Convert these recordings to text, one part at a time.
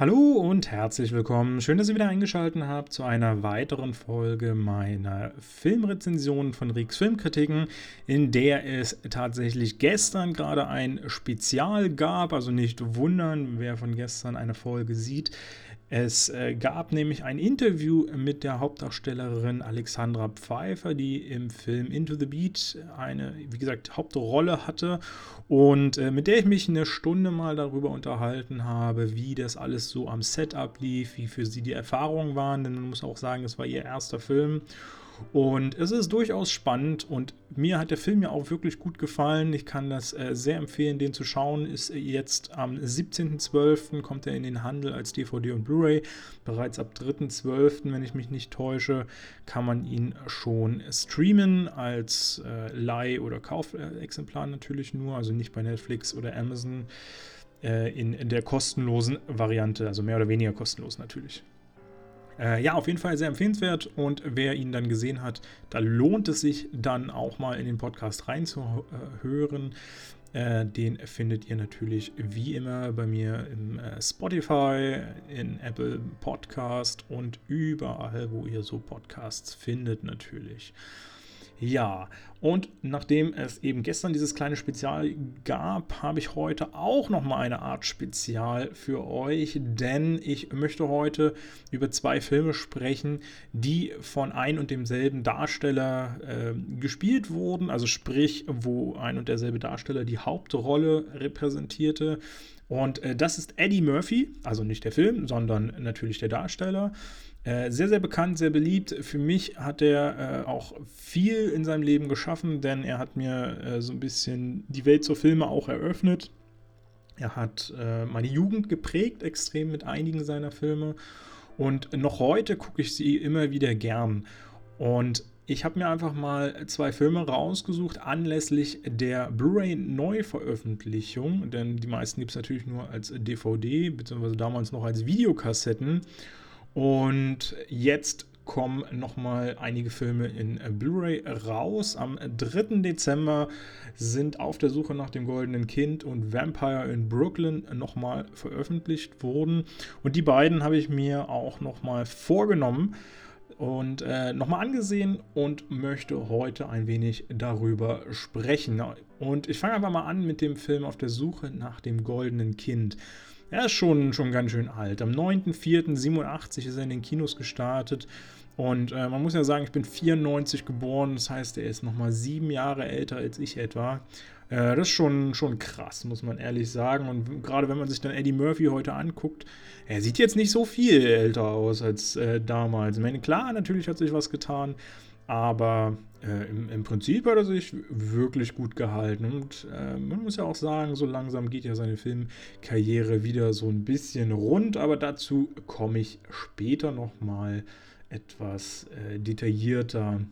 Hallo und herzlich willkommen. Schön, dass ihr wieder eingeschaltet habt zu einer weiteren Folge meiner Filmrezensionen von Rix Filmkritiken, in der es tatsächlich gestern gerade ein Spezial gab. Also nicht wundern, wer von gestern eine Folge sieht. Es äh, gab nämlich ein Interview mit der Hauptdarstellerin Alexandra Pfeiffer, die im Film Into the Beat eine, wie gesagt, Hauptrolle hatte. Und äh, mit der ich mich eine Stunde mal darüber unterhalten habe, wie das alles so am Setup lief, wie für sie die Erfahrungen waren, denn man muss auch sagen, es war ihr erster Film und es ist durchaus spannend und mir hat der Film ja auch wirklich gut gefallen. Ich kann das äh, sehr empfehlen, den zu schauen. Ist jetzt am 17.12. kommt er in den Handel als DVD und Blu-ray. Bereits ab 3.12., wenn ich mich nicht täusche, kann man ihn schon streamen als äh, Leih- oder Kaufexemplar natürlich nur, also nicht bei Netflix oder Amazon äh, in der kostenlosen Variante, also mehr oder weniger kostenlos natürlich. Äh, ja, auf jeden Fall sehr empfehlenswert und wer ihn dann gesehen hat, da lohnt es sich dann auch mal in den Podcast reinzuhören. Äh, den findet ihr natürlich wie immer bei mir im äh, Spotify, in Apple Podcast und überall, wo ihr so Podcasts findet natürlich. Ja, und nachdem es eben gestern dieses kleine Spezial gab, habe ich heute auch noch mal eine Art Spezial für euch, denn ich möchte heute über zwei Filme sprechen, die von ein und demselben Darsteller äh, gespielt wurden, also sprich, wo ein und derselbe Darsteller die Hauptrolle repräsentierte. Und äh, das ist Eddie Murphy, also nicht der Film, sondern natürlich der Darsteller. Äh, sehr, sehr bekannt, sehr beliebt. Für mich hat er äh, auch viel in seinem Leben geschaffen, denn er hat mir äh, so ein bisschen die Welt zur Filme auch eröffnet. Er hat äh, meine Jugend geprägt, extrem mit einigen seiner Filme. Und noch heute gucke ich sie immer wieder gern. Und ich habe mir einfach mal zwei Filme rausgesucht anlässlich der Blu-ray Neuveröffentlichung, denn die meisten gibt es natürlich nur als DVD, beziehungsweise damals noch als Videokassetten. Und jetzt kommen nochmal einige Filme in Blu-ray raus. Am 3. Dezember sind Auf der Suche nach dem goldenen Kind und Vampire in Brooklyn nochmal veröffentlicht worden. Und die beiden habe ich mir auch nochmal vorgenommen und äh, nochmal angesehen und möchte heute ein wenig darüber sprechen. Und ich fange einfach mal an mit dem Film Auf der Suche nach dem goldenen Kind. Er ist schon, schon ganz schön alt. Am 9.04.87 ist er in den Kinos gestartet. Und äh, man muss ja sagen, ich bin 94 geboren, das heißt, er ist nochmal sieben Jahre älter als ich etwa. Äh, das ist schon, schon krass, muss man ehrlich sagen. Und gerade wenn man sich dann Eddie Murphy heute anguckt, er sieht jetzt nicht so viel älter aus als äh, damals. Ich meine, klar, natürlich hat sich was getan, aber äh, im, im, Prinzip hat er sich wirklich gut gehalten. Und äh, man muss ja auch sagen, so langsam geht ja seine Filmkarriere wieder so ein bisschen rund. Aber dazu komme ich später nochmal etwas äh, detaillierter.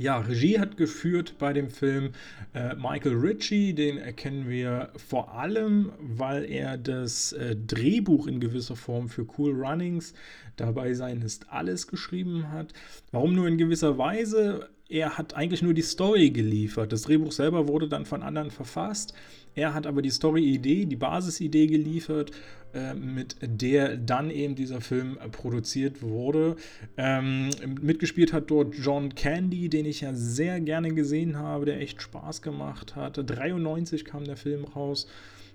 Ja, Regie hat geführt bei dem Film äh, Michael Ritchie, den erkennen wir vor allem, weil er das äh, Drehbuch in gewisser Form für Cool Runnings dabei sein ist alles geschrieben hat. Warum nur in gewisser Weise? Er hat eigentlich nur die Story geliefert. Das Drehbuch selber wurde dann von anderen verfasst. Er hat aber die Story-Idee, die Basisidee geliefert, äh, mit der dann eben dieser Film produziert wurde. Ähm, mitgespielt hat dort John Candy, den ich ja sehr gerne gesehen habe, der echt Spaß gemacht hat. 93 kam der Film raus.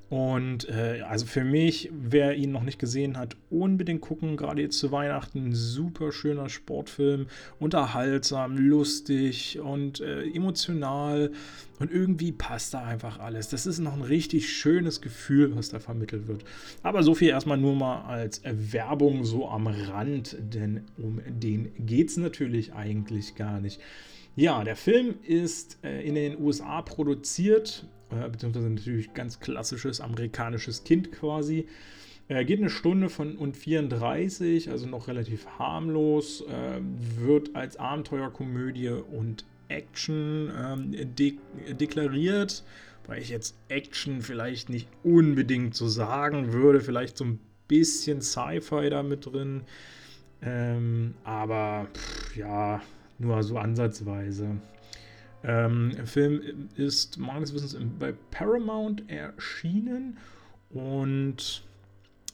Und äh, also für mich, wer ihn noch nicht gesehen hat, unbedingt gucken. Gerade jetzt zu Weihnachten, super schöner Sportfilm, unterhaltsam, lustig und äh, emotional. Und irgendwie passt da einfach alles. Das ist noch ein richtig schönes Gefühl, was da vermittelt wird. Aber so viel erstmal nur mal als Werbung so am Rand, denn um den geht es natürlich eigentlich gar nicht. Ja, der Film ist äh, in den USA produziert äh, beziehungsweise natürlich ganz klassisches amerikanisches Kind quasi. Äh, geht eine Stunde von und 34, also noch relativ harmlos, äh, wird als Abenteuerkomödie und Action ähm, de deklariert, weil ich jetzt Action vielleicht nicht unbedingt so sagen würde, vielleicht so ein bisschen Sci-Fi da mit drin, ähm, aber pff, ja, nur so ansatzweise. Ähm, der Film ist meines Wissens bei Paramount erschienen und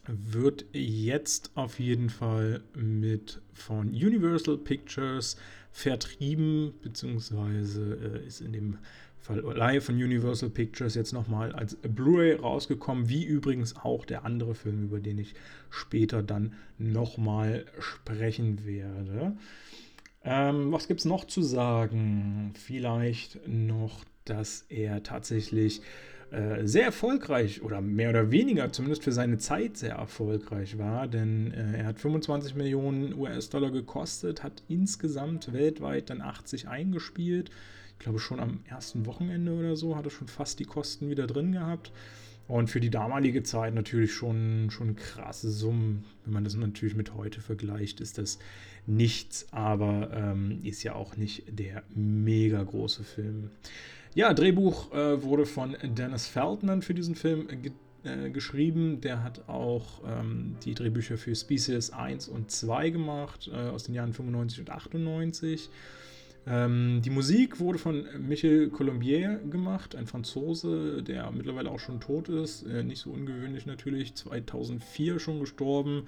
wird jetzt auf jeden Fall mit von Universal Pictures vertrieben, beziehungsweise äh, ist in dem Fall live von Universal Pictures jetzt nochmal als Blu-ray rausgekommen, wie übrigens auch der andere Film, über den ich später dann nochmal sprechen werde. Ähm, was gibt es noch zu sagen? Vielleicht noch, dass er tatsächlich äh, sehr erfolgreich oder mehr oder weniger, zumindest für seine Zeit sehr erfolgreich war, denn äh, er hat 25 Millionen US-Dollar gekostet, hat insgesamt weltweit dann 80 eingespielt glaube schon am ersten Wochenende oder so, hatte schon fast die Kosten wieder drin gehabt. Und für die damalige Zeit natürlich schon, schon krasse Summen. Wenn man das natürlich mit heute vergleicht, ist das nichts, aber ähm, ist ja auch nicht der mega große Film. Ja, Drehbuch äh, wurde von Dennis Feldman für diesen Film ge äh, geschrieben. Der hat auch ähm, die Drehbücher für Species 1 und 2 gemacht, äh, aus den Jahren 95 und 98. Ähm, die Musik wurde von Michel Colombier gemacht, ein Franzose, der mittlerweile auch schon tot ist. Äh, nicht so ungewöhnlich natürlich, 2004 schon gestorben.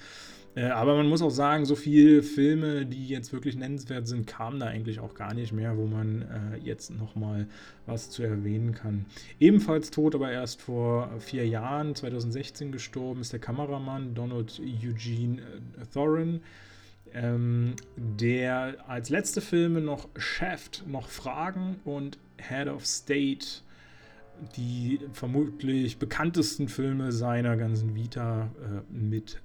Äh, aber man muss auch sagen, so viele Filme, die jetzt wirklich nennenswert sind, kamen da eigentlich auch gar nicht mehr, wo man äh, jetzt nochmal was zu erwähnen kann. Ebenfalls tot, aber erst vor vier Jahren, 2016 gestorben, ist der Kameramann Donald Eugene äh, Thorin ähm, der als letzte Filme noch Shaft, noch Fragen und Head of State, die vermutlich bekanntesten Filme seiner ganzen Vita äh, mit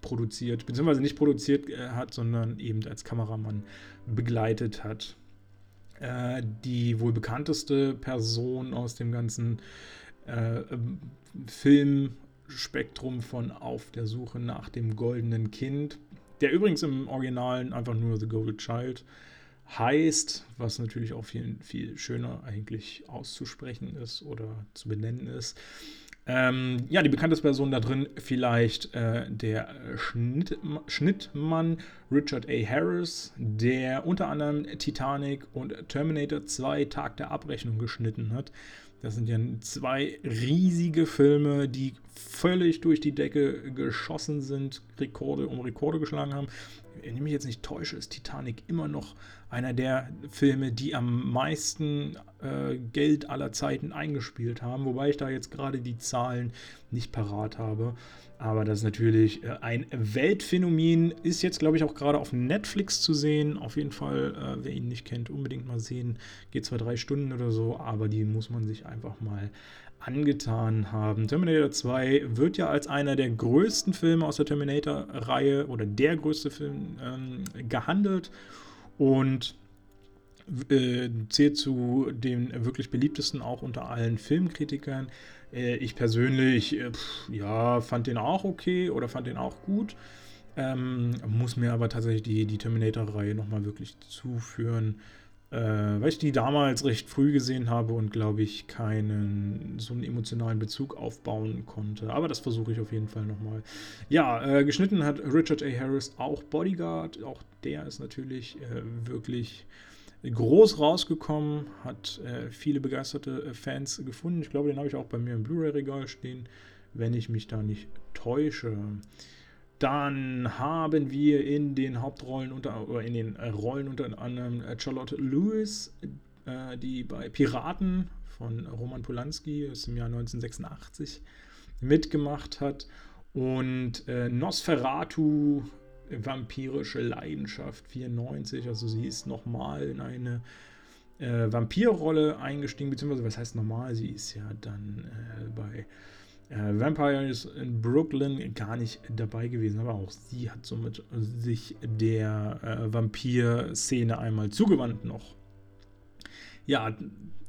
produziert, beziehungsweise nicht produziert äh, hat, sondern eben als Kameramann begleitet hat. Äh, die wohl bekannteste Person aus dem ganzen äh, Filmspektrum von Auf der Suche nach dem goldenen Kind der übrigens im Originalen einfach nur The Golden Child heißt, was natürlich auch viel, viel schöner eigentlich auszusprechen ist oder zu benennen ist. Ähm, ja, die bekannteste Person da drin vielleicht äh, der Schnitt, Schnittmann Richard A. Harris, der unter anderem Titanic und Terminator 2 Tag der Abrechnung geschnitten hat. Das sind ja zwei riesige Filme, die völlig durch die Decke geschossen sind, Rekorde um Rekorde geschlagen haben. Wenn ich mich jetzt nicht täusche, ist Titanic immer noch einer der Filme, die am meisten äh, Geld aller Zeiten eingespielt haben, wobei ich da jetzt gerade die Zahlen nicht parat habe. Aber das ist natürlich äh, ein Weltphänomen. Ist jetzt, glaube ich, auch gerade auf Netflix zu sehen. Auf jeden Fall, äh, wer ihn nicht kennt, unbedingt mal sehen. Geht zwar drei Stunden oder so, aber die muss man sich einfach mal angetan haben. Terminator 2 wird ja als einer der größten Filme aus der Terminator-Reihe oder der größte Film ähm, gehandelt und äh, zählt zu den wirklich beliebtesten auch unter allen Filmkritikern. Äh, ich persönlich, äh, pff, ja, fand den auch okay oder fand den auch gut. Ähm, muss mir aber tatsächlich die, die Terminator-Reihe nochmal wirklich zuführen, äh, weil ich die damals recht früh gesehen habe und glaube ich keinen so einen emotionalen Bezug aufbauen konnte. Aber das versuche ich auf jeden Fall nochmal. Ja, äh, geschnitten hat Richard A. Harris auch Bodyguard. Auch der ist natürlich äh, wirklich groß rausgekommen, hat äh, viele begeisterte äh, Fans gefunden. Ich glaube, den habe ich auch bei mir im Blu-ray-Regal stehen, wenn ich mich da nicht täusche. Dann haben wir in den Hauptrollen unter oder in den äh, Rollen unter anderem äh, Charlotte Lewis, äh, die bei Piraten von Roman Polanski aus dem Jahr 1986 mitgemacht hat. Und Nosferatu vampirische Leidenschaft 94. Also sie ist nochmal in eine Vampirrolle eingestiegen, beziehungsweise was heißt normal? Sie ist ja dann bei äh, Vampires in Brooklyn gar nicht dabei gewesen, aber auch sie hat somit sich der äh, Vampir-Szene einmal zugewandt noch. Ja,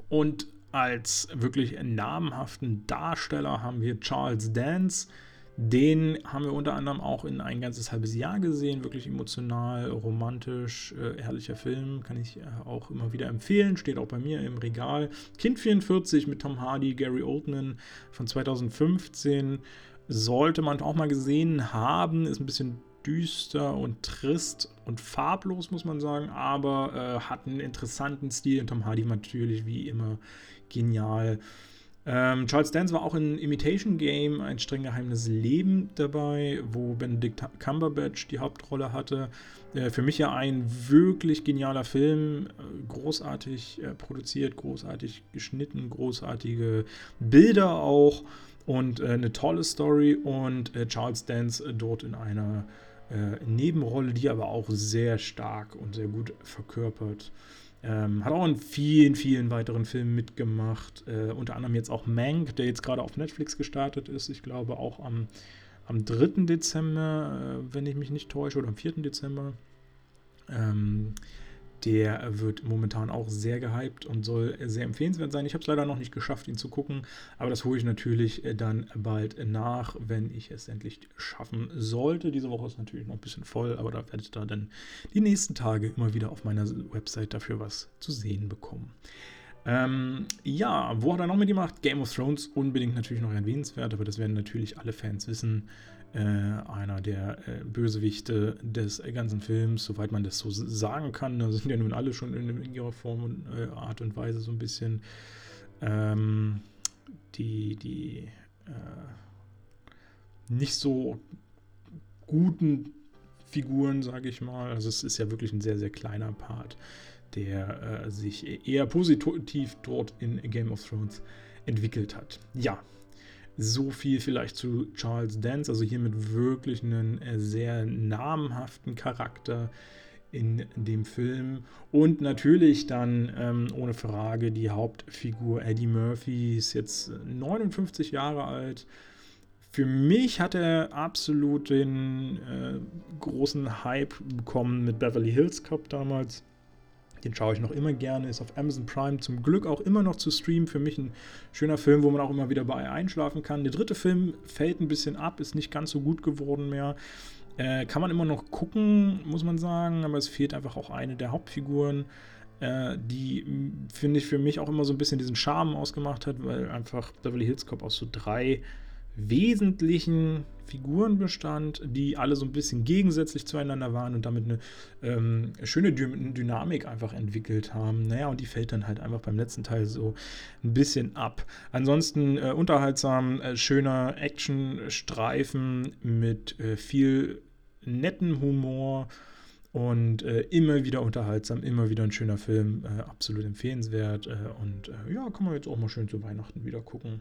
und als wirklich namhaften Darsteller haben wir Charles Dance, den haben wir unter anderem auch in ein ganzes halbes Jahr gesehen. Wirklich emotional, romantisch, äh, herrlicher Film. Kann ich äh, auch immer wieder empfehlen. Steht auch bei mir im Regal. Kind 44 mit Tom Hardy, Gary Oldman von 2015. Sollte man auch mal gesehen haben. Ist ein bisschen düster und trist und farblos, muss man sagen, aber äh, hat einen interessanten Stil. Und Tom Hardy natürlich wie immer genial Ähm, Charles Dance war auch in Imitation Game, ein streng geheimes Leben dabei, wo Benedict Cumberbatch die Hauptrolle hatte. Äh, für mich ja ein wirklich genialer Film, äh, großartig äh, produziert, großartig geschnitten, großartige Bilder auch und äh, eine tolle Story und äh, Charles Dance dort in einer Nebenrolle, die aber auch sehr stark und sehr gut verkörpert. Ähm, hat auch in vielen, vielen weiteren Filmen mitgemacht. Äh, unter anderem jetzt auch Mank, der jetzt gerade auf Netflix gestartet ist. Ich glaube auch am, am 3. Dezember, äh, wenn ich mich nicht täusche, oder am 4. Dezember. Ähm, der wird momentan auch sehr gehypt und soll sehr empfehlenswert sein. Ich habe es leider noch nicht geschafft, ihn zu gucken, aber das hole ich natürlich äh, dann bald nach, wenn ich es endlich schaffen sollte. Diese Woche ist natürlich noch ein bisschen voll, aber da werdet ihr dann die nächsten Tage immer wieder auf meiner Website dafür was zu sehen bekommen. Ähm, ja, wo hat er noch mitgemacht? Game of Thrones unbedingt natürlich noch erwähnenswert, aber das werden natürlich alle Fans wissen äh, einer der äh, Bösewichte des ganzen Films, soweit man das so sagen kann. Da sind ja nun alle schon in, in ihrer Form und äh, Art und Weise so ein bisschen ähm, die, die äh, nicht so guten Figuren, sage ich mal. Also es ist ja wirklich ein sehr, sehr kleiner Part, der äh, sich eher positiv dort in Game of Thrones entwickelt hat. Ja, so viel vielleicht zu Charles Dance, also hier mit wirklich einem äh, sehr namhaften Charakter in dem Film. Und natürlich dann ähm, ohne Frage die Hauptfigur Eddie Murphy ist jetzt 59 Jahre alt. Für mich hat er absolut den äh, großen Hype bekommen mit Beverly Hills Cop damals. Den schaue ich noch immer gerne, ist auf Amazon Prime zum Glück auch immer noch zu streamen. Für mich ein schöner Film, wo man auch immer wieder bei einschlafen kann. Der dritte Film fällt ein bisschen ab, ist nicht ganz so gut geworden mehr. Äh, kann man immer noch gucken, muss man sagen, aber es fehlt einfach auch eine der Hauptfiguren, äh, die, finde ich, für mich auch immer so ein bisschen diesen Charme ausgemacht hat, weil einfach Beverly Hills Cop aus so drei wesentlichen Figuren bestand, die alle so ein bisschen gegensätzlich zueinander waren und damit eine ähm, schöne Dy Dynamik einfach entwickelt haben. Naja, und die fällt dann halt einfach beim letzten Teil so ein bisschen ab. Ansonsten äh, unterhaltsam, äh, schöner Actionstreifen mit äh, viel netten Humor und äh, immer wieder unterhaltsam, immer wieder ein schöner Film, äh, absolut empfehlenswert. Äh, und äh, ja, kann man jetzt auch mal schön zu Weihnachten wieder gucken.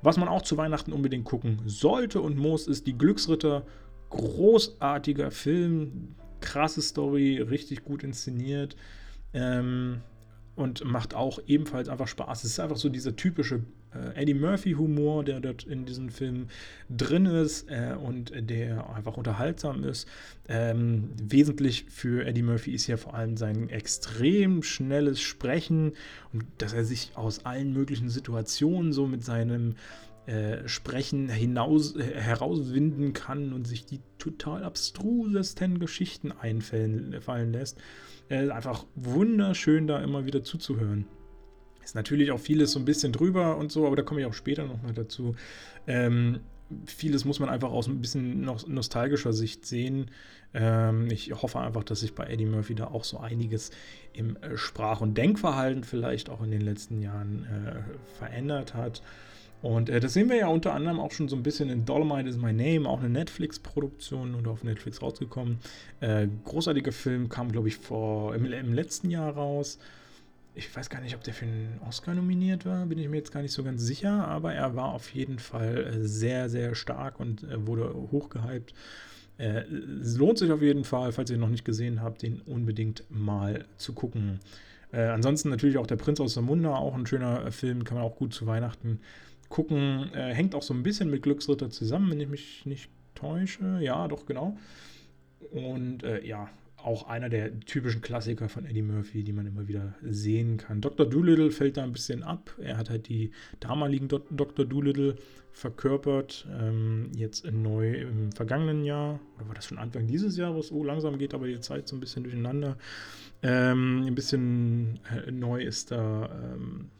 Was man auch zu Weihnachten unbedingt gucken sollte und muss, ist die Glücksritter. Großartiger Film, krasse Story, richtig gut inszeniert. Ähm, und macht auch ebenfalls einfach Spaß. Es ist einfach so dieser typische äh, Eddie Murphy-Humor, der dort in diesem Film drin ist äh, und der einfach unterhaltsam ist. Ähm, wesentlich für Eddie Murphy ist ja vor allem sein extrem schnelles Sprechen und dass er sich aus allen möglichen Situationen so mit seinem äh, Sprechen hinaus, äh, herauswinden kann und sich die total abstrusesten Geschichten einfallen lässt. Äh, einfach wunderschön, da immer wieder zuzuhören. Ist natürlich auch vieles so ein bisschen drüber und so, aber da komme ich auch später nochmal dazu. Ähm, vieles muss man einfach aus ein bisschen nostalgischer Sicht sehen. Ähm, ich hoffe einfach, dass sich bei Eddie Murphy da auch so einiges im äh, Sprach- und Denkverhalten vielleicht auch in den letzten Jahren äh, verändert hat. Und äh, das sehen wir ja unter anderem auch schon so ein bisschen in Dolomite is My Name, auch eine Netflix-Produktion oder auf Netflix rausgekommen. Großartiger Film, kam, glaube ich, vor im, im, letzten Jahr raus. Ich weiß gar nicht, ob der für einen Oscar nominiert war, bin ich mir jetzt gar nicht so ganz sicher, aber er war auf jeden Fall äh, sehr, sehr stark und äh, wurde hochgehypt. Äh, es lohnt sich auf jeden Fall, falls ihr ihn noch nicht gesehen habt, den unbedingt mal zu gucken. Ansonsten natürlich auch Der Prinz aus Samunda, auch ein schöner Film, kann man auch gut zu Weihnachten gucken. Hängt auch so ein bisschen mit Glücksritter zusammen, wenn ich mich nicht täusche. Ja, doch, genau. Und äh, ja, auch einer der typischen Klassiker von Eddie Murphy, die man immer wieder sehen kann. Dr. Doolittle fällt da ein bisschen ab. Er hat halt die damaligen Dr. Doolittle verkörpert. Ähm, jetzt neu im vergangenen Jahr, oder war das schon Anfang dieses Jahres? Oh, langsam geht aber die Zeit so ein bisschen durcheinander. Ähm, ein bisschen äh, neu ist da ähm,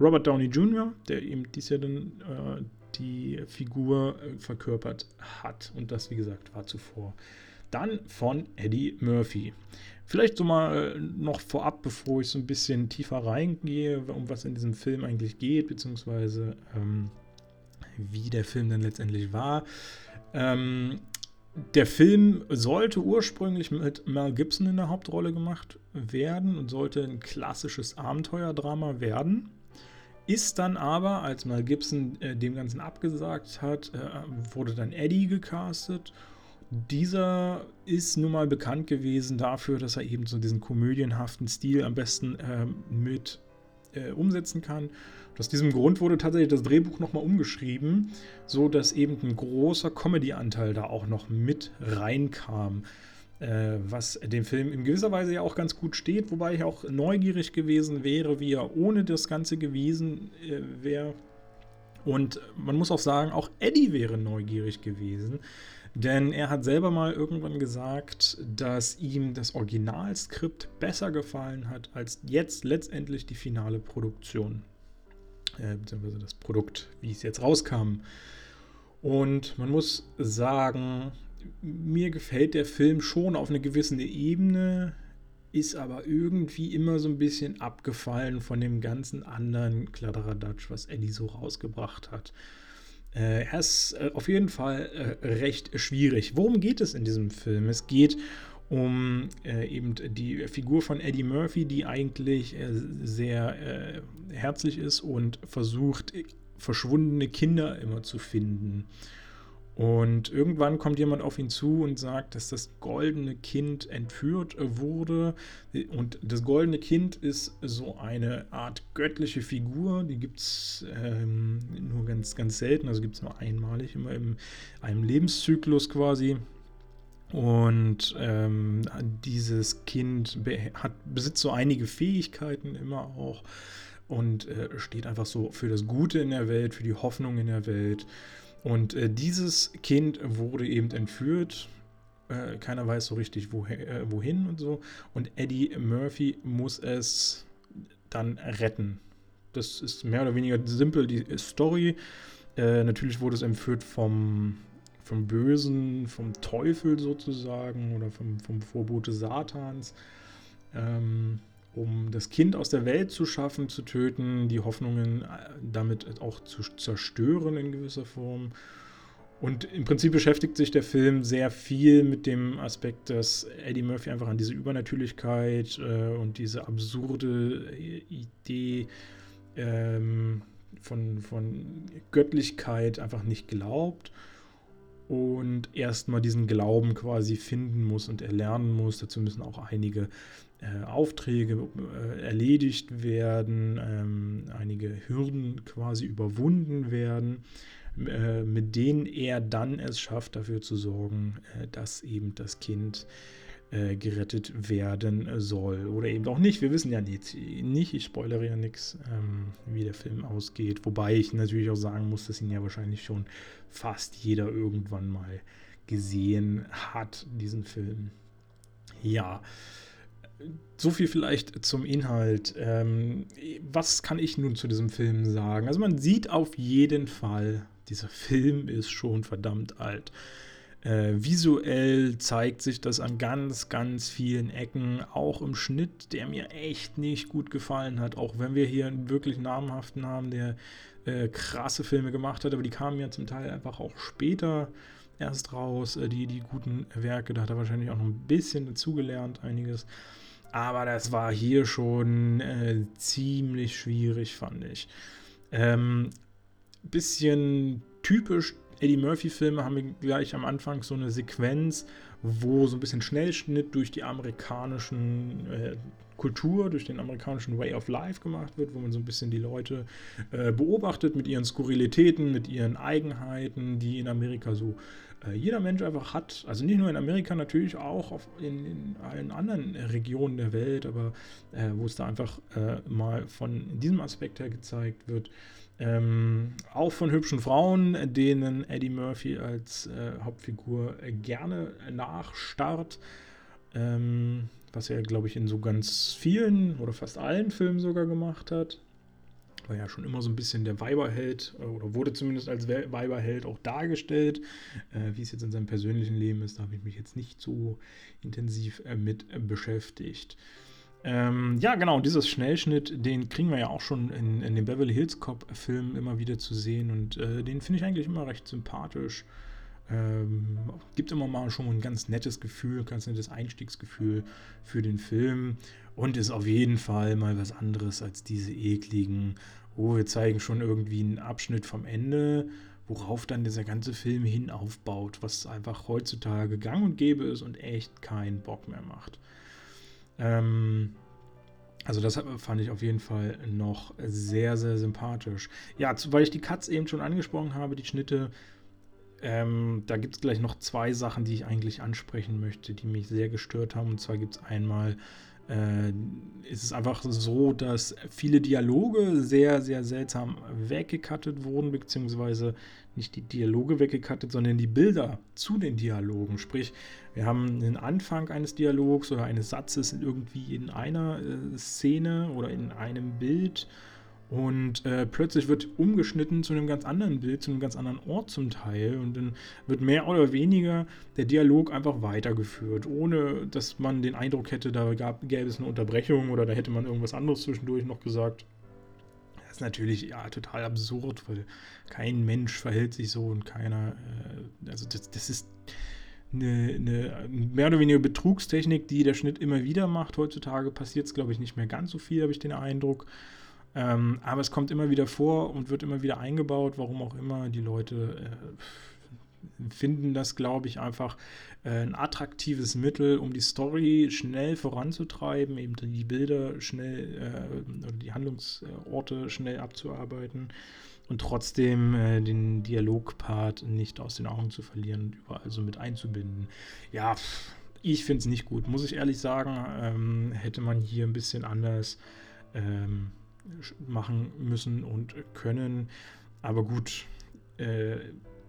Robert Downey Jr., der eben dies Jahr dann äh, die Figur äh, verkörpert hat. Und das, wie gesagt, war zuvor. Dann von Eddie Murphy. Vielleicht so mal äh, noch vorab, bevor ich so ein bisschen tiefer reingehe, um was in diesem Film eigentlich geht, beziehungsweise ähm, wie der Film dann letztendlich war. Ähm, der Film sollte ursprünglich mit Mel Gibson in der Hauptrolle gemacht werden und sollte ein klassisches Abenteuerdrama werden. Ist dann aber, als Mel Gibson äh, dem Ganzen abgesagt hat, äh, wurde dann Eddie gecastet. Dieser ist nun mal bekannt gewesen dafür, dass er eben so diesen komödienhaften Stil am besten äh, mit äh, umsetzen kann. Aus diesem Grund wurde tatsächlich das Drehbuch nochmal umgeschrieben, so dass eben ein großer Comedy-Anteil da auch noch mit reinkam. Äh, was dem Film in gewisser Weise ja auch ganz gut steht, wobei ich auch neugierig gewesen wäre, wie er ohne das Ganze gewesen äh, wäre. Und man muss auch sagen, auch Eddie wäre neugierig gewesen, denn er hat selber mal irgendwann gesagt, dass ihm das Originalskript besser gefallen hat als jetzt letztendlich die finale Produktion äh, beziehungsweise das Produkt, wie es jetzt rauskam. Und man muss sagen, mir gefällt der Film schon auf eine gewisse Ebene, ist aber irgendwie immer so ein bisschen abgefallen von dem ganzen anderen Kladderadatsch, was Eddie so rausgebracht hat. Äh, er ist äh, auf jeden Fall äh, recht schwierig. Worum geht es in diesem Film? Es geht um äh, eben die Figur von Eddie Murphy, die eigentlich äh, sehr äh, herzlich ist und versucht, verschwundene Kinder immer zu finden. Und irgendwann kommt jemand auf ihn zu und sagt, dass das goldene Kind entführt wurde. Und das goldene Kind ist so eine Art göttliche Figur. Die gibt es ähm, nur ganz, ganz selten. Also gibt es nur einmalig, immer in einem Lebenszyklus quasi. Und ähm, dieses Kind hat, besitzt so einige Fähigkeiten immer auch und äh, steht einfach so für das Gute in der Welt, für die Hoffnung in der Welt. Und äh, dieses Kind wurde eben entführt. Äh, keiner weiß so richtig, wohin, äh, wohin und so. Und Eddie Murphy muss es dann retten. Das ist mehr oder weniger simpel die Story. Äh, natürlich wurde es entführt vom vom Bösen, vom Teufel sozusagen oder vom, vom Vorbote Satans, ähm, um das Kind aus der Welt zu schaffen, zu töten, die Hoffnungen äh, damit auch zu zerstören in gewisser Form. Und im Prinzip beschäftigt sich der Film sehr viel mit dem Aspekt, dass Eddie Murphy einfach an diese Übernatürlichkeit äh, und diese absurde Idee ähm, von, von Göttlichkeit einfach nicht glaubt und erstmal diesen Glauben quasi finden muss und erlernen muss. Dazu müssen auch einige äh, Aufträge äh, erledigt werden, ähm, einige Hürden quasi überwunden werden, äh, mit denen er dann es schafft, dafür zu sorgen, äh, dass eben das Kind äh, gerettet werden soll. Oder eben auch nicht. Wir wissen ja nicht. nicht ich spoilere ja nichts, ähm, wie der Film ausgeht. Wobei ich natürlich auch sagen muss, dass ihn ja wahrscheinlich schon fast jeder irgendwann mal gesehen hat, diesen Film. Ja. So viel vielleicht zum Inhalt. Ähm, was kann ich nun zu diesem Film sagen? Also man sieht auf jeden Fall, dieser Film ist schon verdammt alt. Äh, visuell zeigt sich das an ganz, ganz vielen Ecken, auch im Schnitt, der mir echt nicht gut gefallen hat. Auch wenn wir hier einen wirklich namhaften haben, der äh, krasse Filme gemacht hat, aber die kamen ja zum Teil einfach auch später erst raus, äh, die, die guten Werke. Da hat er wahrscheinlich auch noch ein bisschen dazugelernt, einiges. Aber das war hier schon äh, ziemlich schwierig, fand ich. Ähm, bisschen typisch Eddie Murphy-Filme haben wir gleich am Anfang so eine Sequenz, wo so ein bisschen Schnellschnitt durch die amerikanischen äh, Kultur, durch den amerikanischen Way of Life gemacht wird, wo man so ein bisschen die Leute äh, beobachtet mit ihren Skurrilitäten, mit ihren Eigenheiten, die in Amerika so äh, jeder Mensch einfach hat. Also nicht nur in Amerika, natürlich auch auf, in, in, allen anderen Regionen der Welt, aber äh, wo es da einfach äh, mal von diesem Aspekt her gezeigt wird. Ähm, auch von hübschen Frauen, denen Eddie Murphy als äh, Hauptfigur gerne nachstarrt. Ähm, was er, glaube ich, in so ganz vielen oder fast allen Filmen sogar gemacht hat. War ja schon immer so ein bisschen der Weiberheld äh, oder wurde zumindest als Weiberheld auch dargestellt. Äh, wie es jetzt in seinem persönlichen Leben ist, da habe ich mich jetzt nicht so intensiv äh, mit beschäftigt. Ähm, ja, genau, dieser Schnellschnitt, den kriegen wir ja auch schon in, in dem Beverly Hills Cop-Film immer wieder zu sehen und äh, den finde ich eigentlich immer recht sympathisch. Ähm, gibt immer mal schon ein ganz nettes Gefühl, ganz nettes Einstiegsgefühl für den Film und ist auf jeden Fall mal was anderes als diese ekligen, oh, wir zeigen schon irgendwie einen Abschnitt vom Ende, worauf dann dieser ganze Film hin aufbaut, was einfach heutzutage gang und gäbe ist und echt keinen Bock mehr macht. Ähm, also das fand ich auf jeden Fall noch sehr, sehr sympathisch. Ja, weil ich die Cuts eben schon angesprochen habe, die Schnitte ähm, da gibt es gleich noch zwei Sachen, die ich eigentlich ansprechen möchte, die mich sehr gestört haben. Und zwar gibt es einmal, äh, ist es einfach so, dass viele Dialoge sehr, sehr seltsam weggekattet wurden, beziehungsweise nicht die Dialoge weggekattet, sondern die Bilder zu den Dialogen. Sprich, wir haben den Anfang eines Dialogs oder eines Satzes irgendwie in einer äh, Szene oder in einem Bild und äh, plötzlich wird umgeschnitten zu einem ganz anderen Bild, zu einem ganz anderen Ort zum Teil. Und dann wird mehr oder weniger der Dialog einfach weitergeführt, ohne dass man den Eindruck hätte, da gab, gäbe es eine Unterbrechung oder da hätte man irgendwas anderes zwischendurch noch gesagt. Das ist natürlich ja total absurd, weil kein Mensch verhält sich so und keiner. Äh, also, das, das ist. Eine, eine, mehr oder weniger Betrugstechnik, die der Schnitt immer wieder macht. Heutzutage passiert es, glaube ich, nicht mehr ganz so viel, habe ich den Eindruck. Ähm, aber es kommt immer wieder vor und wird immer wieder eingebaut, warum auch immer. Die Leute äh, finden das, glaube ich, einfach äh, ein attraktives Mittel, um die Story schnell voranzutreiben, eben die Bilder schnell äh, oder die Handlungsorte schnell abzuarbeiten und trotzdem äh, den Dialogpart nicht aus den Augen zu verlieren und überall so mit einzubinden. Ja, ich finde es nicht gut, muss ich ehrlich sagen. Ähm, hätte man hier ein bisschen anders ähm, machen müssen und können. Aber gut, äh,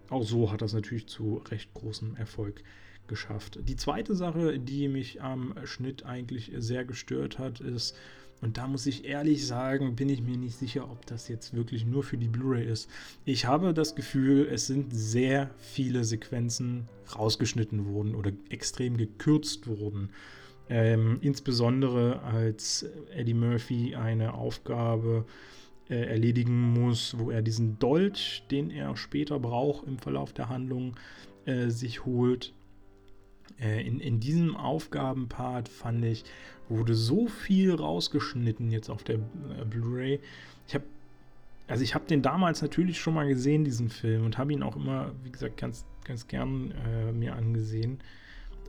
auch so hat das natürlich zu recht großem Erfolg geschafft. Die zweite Sache, die mich am Schnitt eigentlich sehr gestört hat, ist, und da muss ich ehrlich sagen, bin ich mir nicht sicher, ob das jetzt wirklich nur für die Blu-ray ist. Ich habe das Gefühl, es sind sehr viele Sequenzen rausgeschnitten worden oder extrem gekürzt worden. Ähm, insbesondere als Eddie Murphy eine Aufgabe äh, erledigen muss, wo er diesen Dolch, den er später braucht im Verlauf der Handlung, äh, sich holt. Äh, in, in diesem Aufgabenpart fand ich, wurde so viel rausgeschnitten jetzt auf der äh, Blu-ray. Ich habe also ich habe den damals natürlich schon mal gesehen, diesen Film, und habe ihn auch immer, wie gesagt, ganz, ganz gern äh, mir angesehen.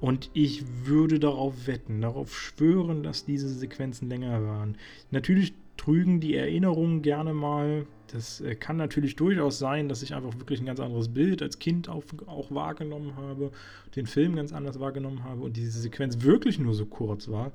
Und ich würde darauf wetten, darauf schwören, dass diese Sequenzen länger waren. Natürlich trügen die Erinnerungen gerne mal. Das äh, kann natürlich durchaus sein, dass ich einfach wirklich ein ganz anderes Bild als Kind auch, auch wahrgenommen habe, den Film ganz anders wahrgenommen habe und diese Sequenz wirklich nur so kurz war.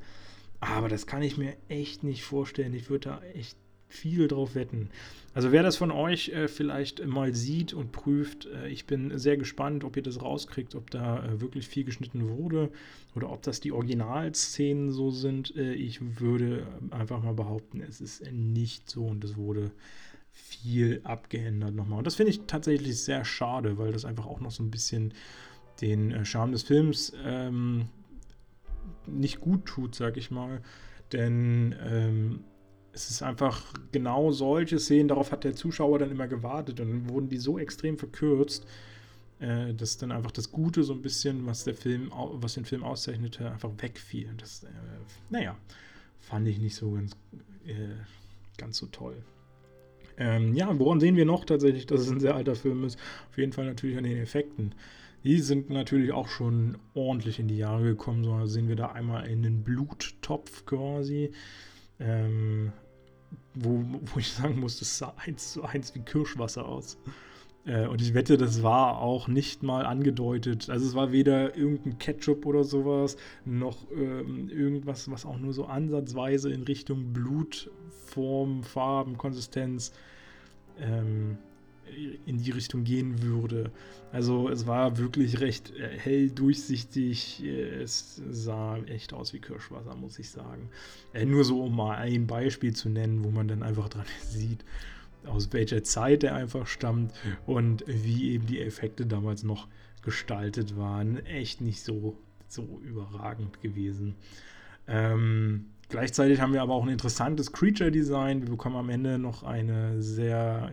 Aber das kann ich mir echt nicht vorstellen. Ich würde da echt viel drauf wetten. Also wer das von euch äh, vielleicht mal sieht und prüft, äh, ich bin sehr gespannt, ob ihr das rauskriegt, ob da äh, wirklich viel geschnitten wurde oder ob das die Originalszenen so sind. Äh, ich würde einfach mal behaupten, es ist nicht so und es wurde viel abgeändert nochmal. Und das finde ich tatsächlich sehr schade, weil das einfach auch noch so ein bisschen den äh, Charme des Films ähm, nicht gut tut, sag ich mal. Denn ähm, es ist einfach genau solche Szenen, darauf hat der Zuschauer dann immer gewartet und dann wurden die so extrem verkürzt, äh, dass dann einfach das Gute so ein bisschen, was der Film, was den Film auszeichnete, einfach wegfiel. Das, äh, naja, fand ich nicht so ganz, äh, ganz so toll. Ähm, ja, woran sehen wir noch tatsächlich, dass es ein sehr alter Film ist? Auf jeden Fall natürlich an den Effekten. Die sind natürlich auch schon ordentlich in die Jahre gekommen. So sehen wir da einmal einen Bluttopf quasi. Ähm, wo, wo ich sagen muss, das sah eins zu eins wie Kirschwasser aus. Äh, und ich wette, das war auch nicht mal angedeutet. Also es war weder irgendein Ketchup oder sowas, noch ähm, irgendwas, was auch nur so ansatzweise in Richtung Blutform, Farben, Konsistenz ähm, in die Richtung gehen würde. Also es war wirklich recht äh, hell durchsichtig. Es sah echt aus wie Kirschwasser, muss ich sagen. Äh, nur so, um mal ein Beispiel zu nennen, wo man dann einfach dran sieht, aus welcher Zeit er einfach stammt und wie eben die Effekte damals noch gestaltet waren. Echt nicht so, so überragend gewesen. Ähm, Gleichzeitig haben wir aber auch ein interessantes Creature-Design. Wir bekommen am Ende noch eine sehr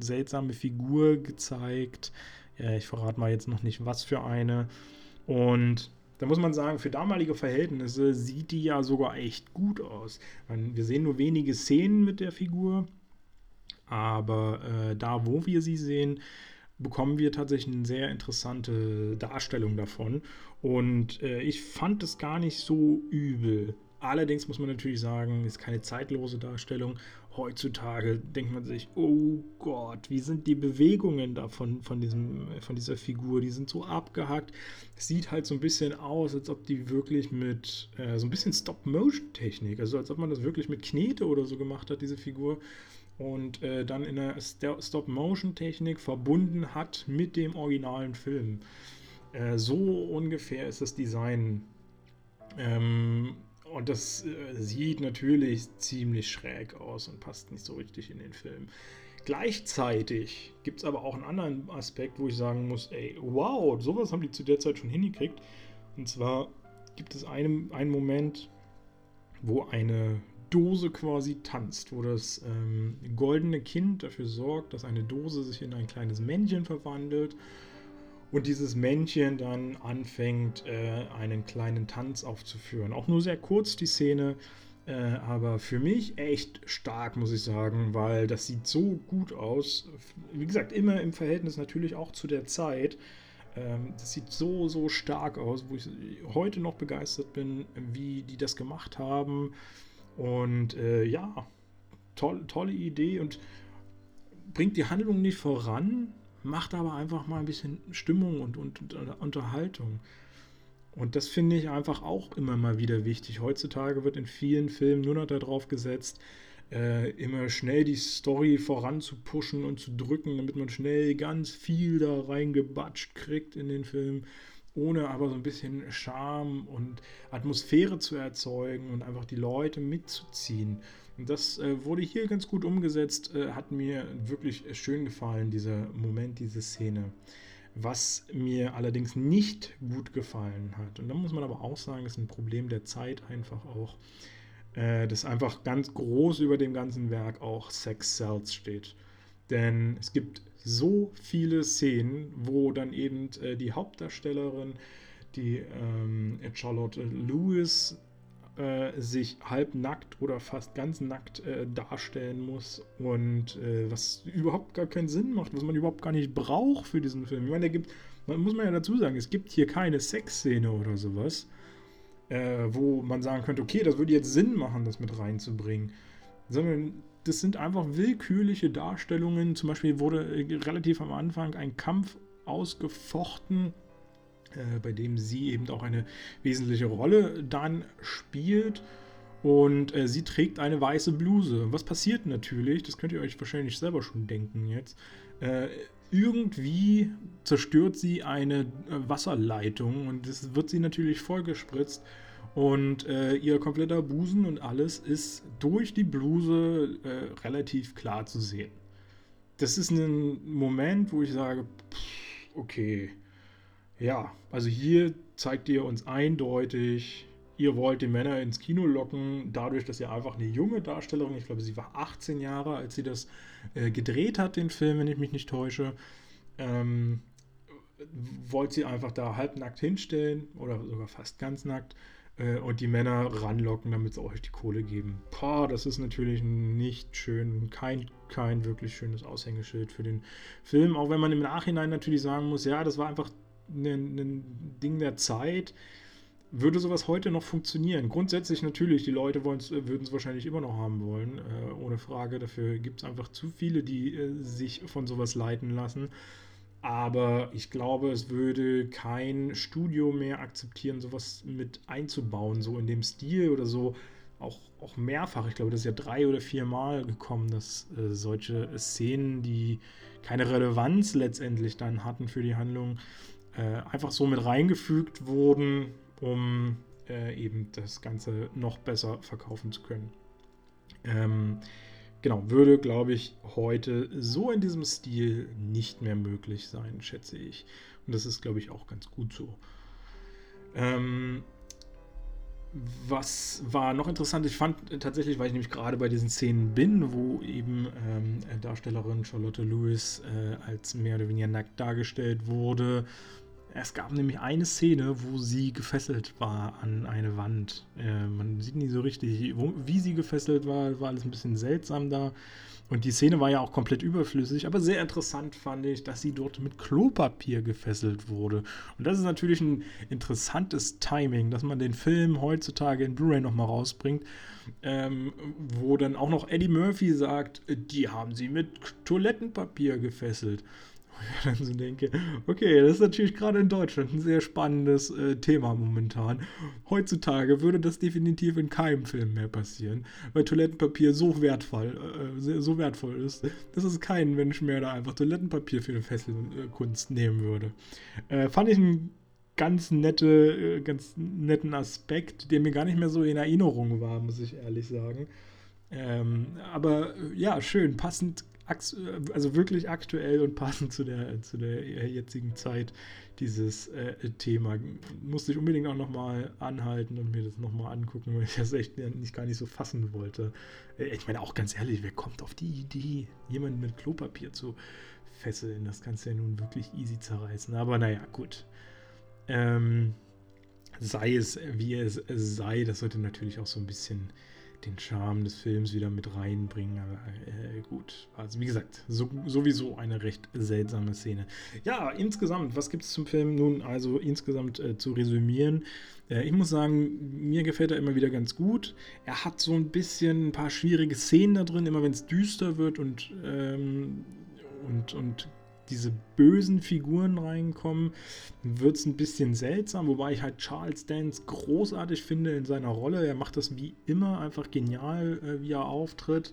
seltsame Figur gezeigt. Ich verrate mal jetzt noch nicht, was für eine. Und da muss man sagen, für damalige Verhältnisse sieht die ja sogar echt gut aus. Wir sehen nur wenige Szenen mit der Figur, aber äh, da, wo wir sie sehen, bekommen wir tatsächlich eine sehr interessante Darstellung davon. Und äh, ich fand es gar nicht so übel. Allerdings muss man natürlich sagen, ist keine zeitlose Darstellung. Heutzutage denkt man sich, oh Gott, wie sind die Bewegungen davon von, diesem, von dieser Figur? Die sind so abgehackt. Sieht halt so ein bisschen aus, als ob die wirklich mit äh, so ein bisschen Stop-Motion-Technik, also als ob man das wirklich mit Knete oder so gemacht hat, diese Figur. Und äh, dann in der Stop-Motion-Technik verbunden hat mit dem originalen Film. Äh, so ungefähr ist das Design. Ähm, und das äh, sieht natürlich ziemlich schräg aus und passt nicht so richtig in den Film. Gleichzeitig gibt es aber auch einen anderen Aspekt, wo ich sagen muss, ey, wow, sowas haben die zu der Zeit schon hingekriegt. Und zwar gibt es einen, einen Moment, wo eine Dose quasi tanzt, wo das ähm, goldene Kind dafür sorgt, dass eine Dose sich in ein kleines Männchen verwandelt und dieses Männchen dann anfängt, äh, einen kleinen Tanz aufzuführen. Auch nur sehr kurz die Szene, äh, aber für mich echt stark, muss ich sagen, weil das sieht so gut aus. Wie gesagt, immer im Verhältnis natürlich auch zu der Zeit. Ähm, das sieht so, so stark aus, wo ich heute noch begeistert bin, wie die das gemacht haben. Und äh, ja, toll, tolle Idee und bringt die Handlung nicht voran, macht aber einfach mal ein bisschen Stimmung und, und, und Unterhaltung. Und das finde ich einfach auch immer mal wieder wichtig. Heutzutage wird in vielen Filmen nur noch darauf gesetzt, äh, immer schnell die Story voranzupushen und zu drücken, damit man schnell ganz viel da reingebatscht kriegt in den Film, ohne aber so ein bisschen Charme und Atmosphäre zu erzeugen und einfach die Leute mitzuziehen. Das äh, wurde hier ganz gut umgesetzt, äh, hat mir wirklich schön gefallen, dieser Moment, diese Szene. Was mir allerdings nicht gut gefallen hat, und da muss man aber auch sagen, ist ein Problem der Zeit einfach auch, äh, dass einfach ganz groß über dem ganzen Werk auch Sex Cells steht. Denn es gibt so viele Szenen, wo dann eben äh, die Hauptdarstellerin, die ähm, Charlotte Lewis, äh, sich halbnackt oder fast ganz nackt äh, darstellen muss und äh, was überhaupt gar keinen Sinn macht, was man überhaupt gar nicht braucht für diesen Film. Ich meine, der gibt, man muss man ja dazu sagen, es gibt hier keine Sexszene oder sowas, äh, wo man sagen könnte, okay, das würde jetzt Sinn machen, das mit reinzubringen, sondern das sind einfach willkürliche Darstellungen. Zum Beispiel wurde äh, relativ am Anfang ein Kampf ausgefochten bei dem sie eben auch eine wesentliche Rolle dann spielt. Und äh, sie trägt eine weiße Bluse. Was passiert natürlich, das könnt ihr euch wahrscheinlich selber schon denken jetzt. Äh, irgendwie zerstört sie eine äh, Wasserleitung und das wird sie natürlich vollgespritzt. Und äh, ihr kompletter Busen und alles ist durch die Bluse äh, relativ klar zu sehen. Das ist ein Moment, wo ich sage, pff, okay, ja, also hier zeigt ihr uns eindeutig, ihr wollt die Männer ins Kino locken, dadurch, dass ihr einfach eine junge Darstellerin, ich glaube, sie war 18 Jahre, als sie das äh, gedreht hat, den Film, wenn ich mich nicht täusche, ähm, wollt sie einfach da halbnackt hinstellen oder sogar fast ganz nackt äh, und die Männer ranlocken, damit sie euch die Kohle geben. Boah, das ist natürlich nicht schön, kein, kein wirklich schönes Aushängeschild für den Film, auch wenn man im Nachhinein natürlich sagen muss, ja, das war einfach ein, ein Ding der Zeit. Würde sowas heute noch funktionieren? Grundsätzlich natürlich, die Leute würden es wahrscheinlich immer noch haben wollen, äh, ohne Frage. Dafür gibt es einfach zu viele, die äh, sich von sowas leiten lassen. Aber ich glaube, es würde kein Studio mehr akzeptieren, sowas mit einzubauen, so in dem Stil oder so. auch, auch mehrfach, ich glaube, das ist ja drei oder vier Mal gekommen, dass äh, solche Szenen, die keine Relevanz letztendlich dann hatten für die Handlung, äh, einfach so mit reingefügt wurden, um äh, eben das Ganze noch besser verkaufen zu können. Ähm, genau, würde, glaube ich, heute so in diesem Stil nicht mehr möglich sein, schätze ich. Und das ist, glaube ich, auch ganz gut so. Ähm, was war noch interessant? Ich fand tatsächlich, weil ich nämlich gerade bei diesen Szenen bin, wo eben ähm, Darstellerin Charlotte Lewis äh, als mehr oder weniger nackt dargestellt wurde. Es gab nämlich eine Szene, wo sie gefesselt war an eine Wand. Äh, man sieht nicht so richtig, wo, wie sie gefesselt war. War alles ein bisschen seltsam da. Und die Szene war ja auch komplett überflüssig, aber sehr interessant fand ich, dass sie dort mit Klopapier gefesselt wurde. Und das ist natürlich ein interessantes Timing, dass man den Film heutzutage in Blu-ray nochmal rausbringt, ähm, wo dann auch noch Eddie Murphy sagt, die haben sie mit Toilettenpapier gefesselt ich dann so denke, okay, das ist natürlich gerade in Deutschland ein sehr spannendes äh, Thema momentan. Heutzutage würde das definitiv in keinem Film mehr passieren, weil Toilettenpapier so wertvoll, äh, so wertvoll ist, dass es kein Mensch mehr da einfach Toilettenpapier für eine Fesselkunst nehmen würde. Äh, fand ich einen ganz nette, äh, ganz netten Aspekt, der mir gar nicht mehr so in Erinnerung war, muss ich ehrlich sagen. Ähm, aber äh, ja, schön, passend also wirklich aktuell und passend zu der, zu der jetzigen Zeit dieses äh, Thema. Musste ich unbedingt auch nochmal anhalten und mir das nochmal angucken, weil ich das echt nicht, gar nicht so fassen wollte. Äh, ich meine auch ganz ehrlich, wer kommt auf die Idee, jemanden mit Klopapier zu fesseln? Das kannst du ja nun wirklich easy zerreißen. Aber naja, gut. Ähm, sei es, wie es sei, das sollte natürlich auch so ein bisschen den Charme des Films wieder mit reinbringen. Aber äh, gut, also wie gesagt, so, sowieso eine recht seltsame Szene. Ja, insgesamt, was gibt es zum Film nun also insgesamt äh, zu resümieren? Äh, ich muss sagen, mir gefällt er immer wieder ganz gut. Er hat so ein bisschen ein paar schwierige Szenen da drin, immer wenn es düster wird und, ähm, und, und diese bösen Figuren reinkommen, wird es ein bisschen seltsam, wobei ich halt Charles Dance großartig finde in seiner Rolle. Er macht das wie immer einfach genial, äh, wie er auftritt.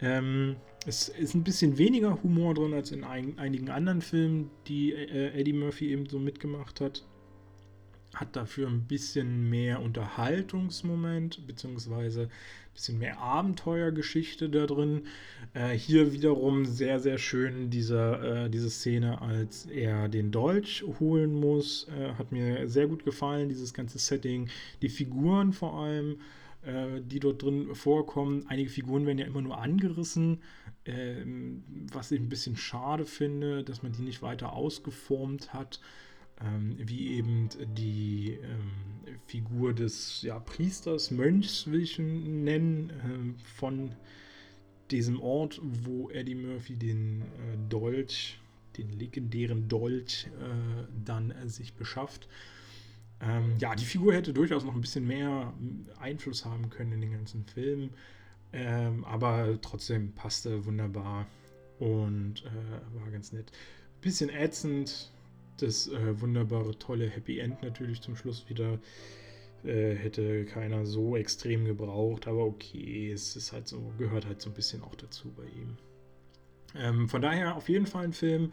Ähm, es ist ein bisschen weniger Humor drin als in ein, einigen anderen Filmen, die äh, Eddie Murphy eben so mitgemacht hat hat dafür ein bisschen mehr Unterhaltungsmoment, beziehungsweise bisschen mehr Abenteuergeschichte da drin. Äh, hier wiederum sehr, sehr schön diese, äh, diese Szene, als er den Dolch holen muss. Äh, hat mir sehr gut gefallen, dieses ganze Setting. Die Figuren vor allem, äh, die dort drin vorkommen. Einige Figuren werden ja immer nur angerissen, ähm, was ich ein bisschen schade finde, dass man die nicht weiter ausgeformt hat ähm, wie eben die ähm, Figur des ja, Priesters, Mönchs will ich ihn nennen, äh, von diesem Ort, wo Eddie Murphy den äh, Dolch, den legendären Dolch, äh, dann äh, sich beschafft. Ähm, ja, die Figur hätte durchaus noch ein bisschen mehr Einfluss haben können in den ganzen Film, ähm, aber trotzdem passte wunderbar und äh, war ganz nett. Bisschen ätzend, das äh, wunderbare, tolle Happy End natürlich zum Schluss wieder. Äh, hätte keiner so extrem gebraucht, aber okay, es ist halt so, gehört halt so ein bisschen auch dazu bei ihm. Ähm, von daher auf jeden Fall ein Film,